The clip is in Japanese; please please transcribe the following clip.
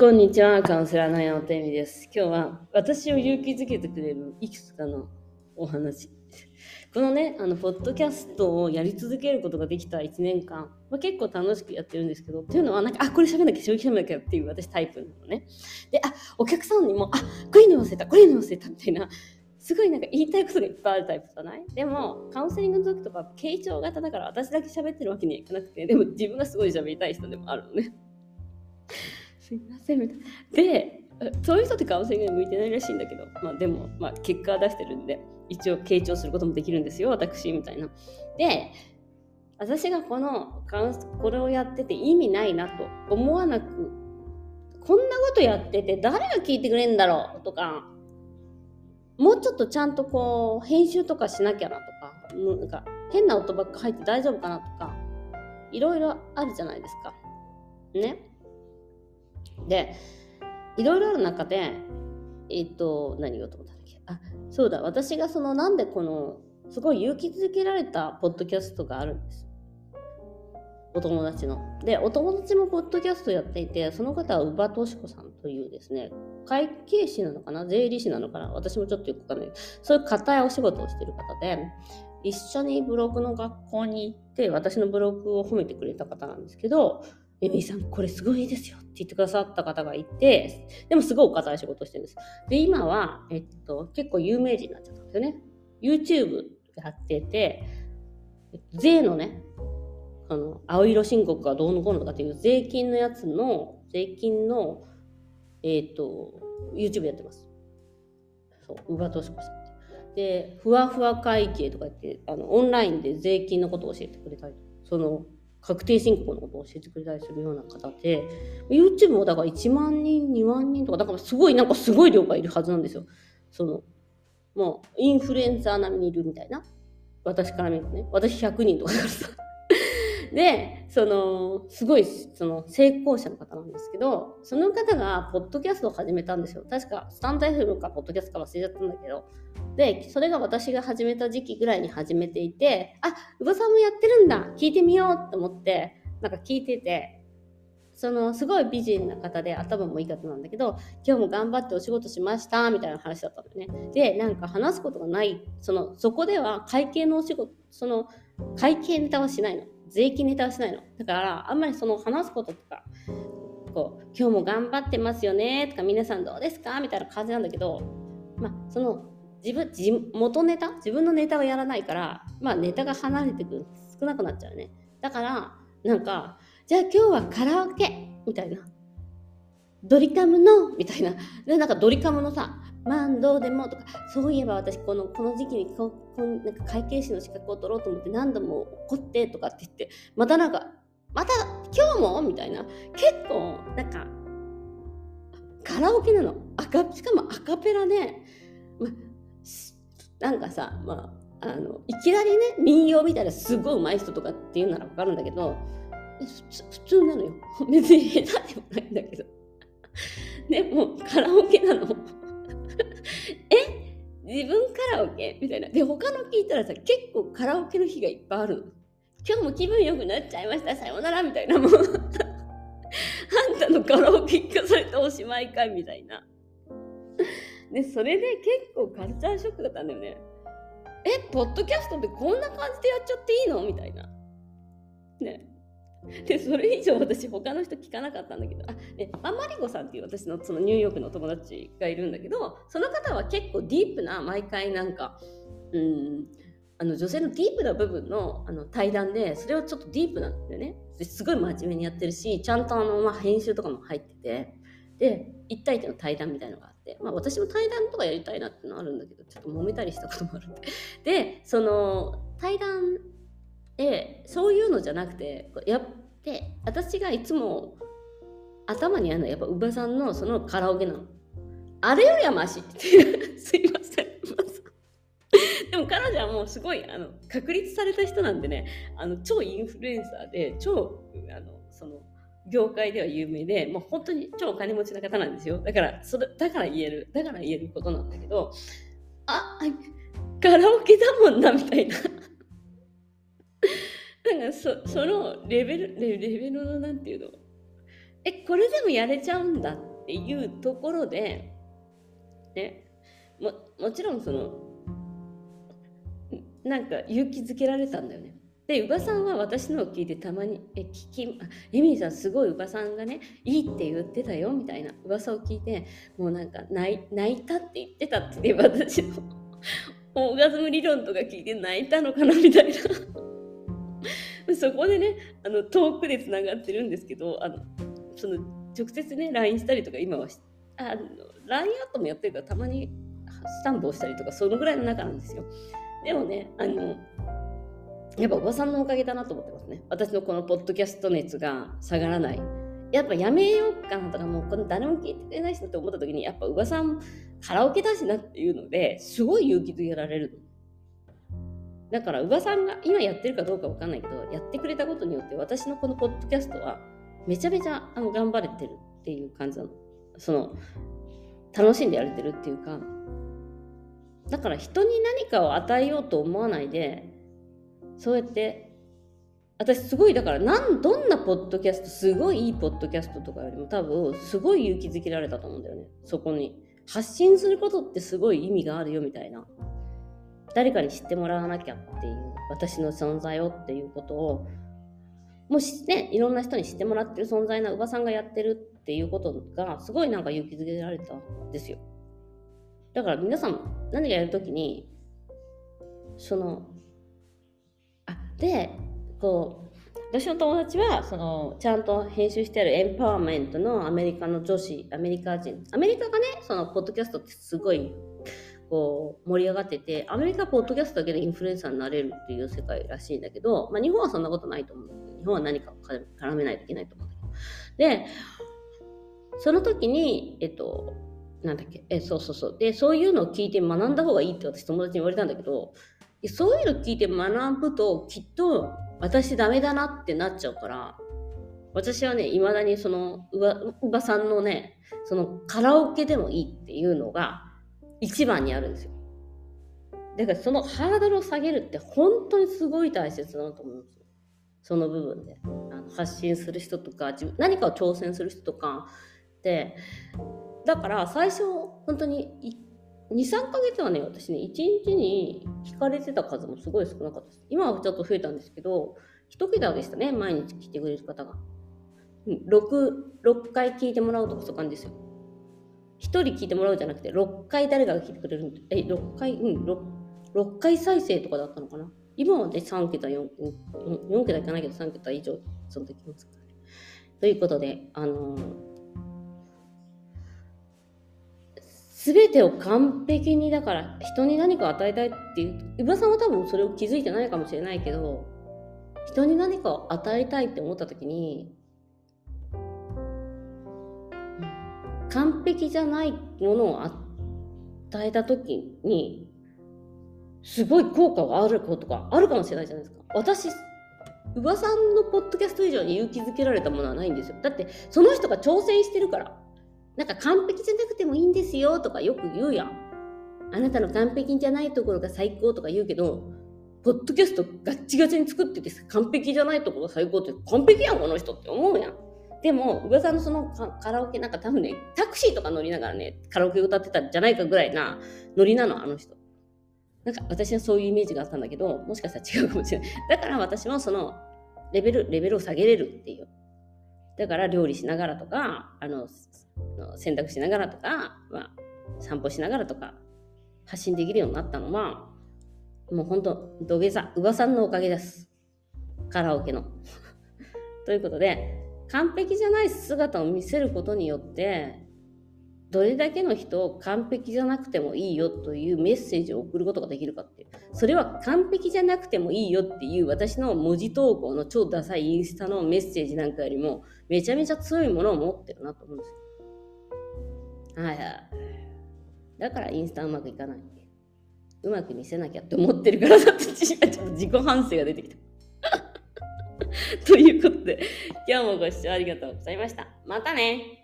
こんにちは、カウンセラーの山本恵美です。今日は私を勇気づけてくれるいくつかのお話。このね、あの、ポッドキャストをやり続けることができた1年間、まあ、結構楽しくやってるんですけど、っていうのは、なんか、あ、これ喋んなきゃ、正直喋んなきゃっていう私タイプなのね。で、あ、お客さんにも、あ、これに忘れた、これに忘れたみたいな、すごいなんか言いたいことがいっぱいあるタイプじゃない？でも、カウンセリングの時とか、傾聴型だから私だけ喋ってるわけにはいかなくて、でも自分がすごい喋りたい人でもあるのね。すいませんみたいな。で、そういう人ってカウンセリングに向いてないらしいんだけど、まあでも、まあ結果は出してるんで、一応傾聴することもできるんですよ、私、みたいな。で、私がこのカウンこれをやってて意味ないなと思わなく、こんなことやってて誰が聞いてくれんだろうとか、もうちょっとちゃんとこう、編集とかしなきゃなとか、なんか変な音ばっか入って大丈夫かなとか、いろいろあるじゃないですか。ね。で、いろいろある中で、えっ、と、何言おうと思ったんだっけ？あ、そうだ、私がその、なんでこの、すごい勇気づけられたポッドキャストがあるんです。お友達の。で、お友達もポッドキャストやっていて、その方は宇場敏子さんというですね、会計士なのかな？税理士なのかな？私もちょっとよくわかんない。そういう硬いお仕事をしてる方で、一緒にブログの学校に行って、私のブログを褒めてくれた方なんですけど、エミさん、これすごいですよって言ってくださった方がいて、でもすごいお堅い仕事してるんです。で、今は、えっと、結構有名人になっちゃったんですよね。YouTube やってて、税のね、あの、青色申告がどうのこうのとかっていう税金のやつの、税金の、えっと、YouTube やってます。そう、宇場敏子さん。で、ふわふわ会計とか言って、あの、オンラインで税金のことを教えてくれたり、その、確定申告のことを教えてくれたりするような方で、YouTube もだから1万人、2万人とか、だからすごい、なんかすごい量がいるはずなんですよ。その、もう、インフルエンサー並みにいるみたいな。私から見るとね。私100人とかだからさ。で、その、すごい、その、成功者の方なんですけど、その方が、ポッドキャストを始めたんですよ。確か、スタンド FM か、ポッドキャストか忘れちゃったんだけど、で、それが私が始めた時期ぐらいに始めていて、あ、宇場さんもやってるんだ聞いてみようと思って、なんか聞いてて、その、すごい美人な方で、頭もいい方なんだけど、今日も頑張ってお仕事しました、みたいな話だったんだよね。で、なんか話すことがない、その、そこでは会計のお仕事、その、会計ネタはしないの。税金ネタはしないの。だから、あんまりその話すこととか、こう、今日も頑張ってますよね、とか、皆さんどうですかみたいな感じなんだけど、まあ、その、自分、自元ネタ自分のネタをやらないから、まあネタが離れてくる。少なくなっちゃうね。だから、なんか、じゃあ今日はカラオケみたいな。ドリカムのみたいな。で、なんかドリカムのさ、まあどうでもとか、そういえば私このこの時期にここなんか会計士の資格を取ろうと思って何度も怒ってとかって言って、またなんか、また今日もみたいな。結構、なんか、カラオケなの。赤しかもアカペラで、まなんかさ、まあ、あのいきなりね民謡みたいなすごい上手い人とかっていうなら分かるんだけど普通なのよ別に下手でもないんだけど でもカラオケなの自分カラオケ？みたいな。で他の聞いたらさ結構カラオケの日がいっぱいあるの。今日も気分良くなっちゃいました。さようならみたいな。もう。あんたのカラオケ聞かされておしまいかみたいな。で、それで結構カルチャーショックだったんだよね。え、ポッドキャストってこんな感じでやっちゃっていいの？みたいな。ね。で、それ以上私他の人聞かなかったんだけど、あ、ね、ママリゴさんっていう私のそのニューヨークの友達がいるんだけど、その方は結構ディープな、毎回なんか、うん、あの女性のディープな部分のあの対談で、それをちょっとディープなんだよね。すごい真面目にやってるし、ちゃんとあの、まあ、編集とかも入ってて、で、一対一の対談みたいのがあって、まあ私も対談とかやりたいなってのあるんだけど、ちょっと揉めたりしたこともあるんで。で、その対談で、そういうのじゃなくて、やって、私がいつも頭にあるのはやっぱ宇場さんのそのカラオケなの。あれよりはマシっていう。すいませ。ん でも彼女はもうすごいあの確立された人なんでね、あの超インフルエンサーで、超あのその業界では有名で、もう本当に超お金持ちな方なんですよ。だから、それ、だから言える、だから言えることなんだけど、あ、カラオケだもんな、みたいな。なんかそ、そのレベル、レレベルのなんていうの、え、これでもやれちゃうんだっていうところで、ね、ももちろんそのなんか勇気づけられたんだよね。で、宇賀さんは私のを聞いてたまに、え、聞き、エミリーさんすごい宇賀さんがね、いいって言ってたよみたいな噂を聞いて、もうなんか泣泣いたって言ってたって私の。オーガズム理論とか聞いて泣いたのかなみたいな。そこでね、あの遠くでつながってるんですけど、あのその直接ね、LINE したりとか今は、あの LINE アットもやってるからたまにスタンプをしたりとか、そのぐらいの中なんですよ。でもね、あの、やっぱおばさんのおかげだなと思ってますね。私のこのポッドキャスト熱が下がらない。やっぱやめようかなとか、もうこの誰も聞いてくれないしなって思った時に、やっぱ宇賀さんカラオケだしなっていうので、すごい勇気づけられる。だから宇賀さんが今やってるかどうかわかんないけど、やってくれたことによって私のこのポッドキャストはめちゃめちゃあの頑張れてるっていう感じなの。その、楽しんでやれてるっていうか、だから人に何かを与えようと思わないで、そうやって私すごいだからなんどんなポッドキャストすごいいいポッドキャストとかよりも多分すごい勇気づけられたと思うんだよね。そこに。発信することってすごい意味があるよみたいな。誰かに知ってもらわなきゃっていう私の存在をっていうことをもしねいろんな人に知ってもらってる存在なおばさんがやってるっていうことがすごいなんか勇気づけられたんですよ。だから皆さん何かやるときにそのあでこう私の友達はそのちゃんと編集してあるエンパワーメントのアメリカの女子アメリカ人。アメリカがねそのポッドキャストってすごいこう盛り上がっててアメリカポッドキャストだけでインフルエンサーになれるっていう世界らしいんだけど、まあ、日本はそんなことないと思う日本は何か絡めないといけないと思うんだけど。でその時にえっとなんだっけえそうそうそう。でそういうのを聞いて学んだ方がいいって私友達に言われたんだけどそういうの聞いて学ぶときっと私ダメだなってなっちゃうから私はねいまだにそのうばうばさんのねそのカラオケでもいいっていうのが一番にあるんですよだからそのハードルを下げるって本当にすごい大切だなと思うんですよその部分であの発信する人とか何かを挑戦する人とかでだから最初本当に23ヶ月はね、私ね、1日に聞かれてた数もすごい少なかったです。今はちょっと増えたんですけど、1桁でしたね、毎日聞いてくれる方が。6、6回聞いてもらうとかそういう感じですよ。1人聞いてもらうじゃなくて、6回誰かが聞いてくれる、え、6回、うん、6, 6回再生とかだったのかな？今はね、3桁、4, 4桁いかないけど3桁以上、その時ますからね。ということで、あのー全てを完璧にだから人に何か与えたいっていう宇賀さんは多分それを気づいてないかもしれないけど人に何かを与えたいって思った時に完璧じゃないものを与えた時にすごい効果があることがあるかもしれないじゃないですか。私宇賀さんのポッドキャスト以上に勇気づけられたものはないんですよ。だってその人が挑戦してるから。なんか完璧じゃなくてもいいんですよとかよく言うやん。あなたの完璧じゃないところが最高とか言うけど、ポッドキャストガッチガチに作ってて完璧じゃないところが最高って完璧やん、この人って思うやん。でも、宇賀さんのそのカラオケなんか多分ね、タクシーとか乗りながらね、カラオケ歌ってたんじゃないかぐらいなノリなの、あの人。なんか私はそういうイメージがあったんだけど、もしかしたら違うかもしれない。だから私もそのレベル、レベルを下げれるっていう。だから料理しながらとか、あの、洗濯しながらとか、まあ、散歩しながらとか発信できるようになったのはもうほんと土下座宇さんのおかげですカラオケの ということで完璧じゃない姿を見せることによってどれだけの人を完璧じゃなくてもいいよというメッセージを送ることができるかっていうそれは完璧じゃなくてもいいよっていう私の文字投稿の超ダサいインスタのメッセージなんかよりもめちゃめちゃ強いものを持ってるなと思うんですよはいはい。だからインスタうまくいかない。うまく見せなきゃって思ってるからだってちょっと自己反省が出てきた。ということで、今日もご視聴ありがとうございました。またね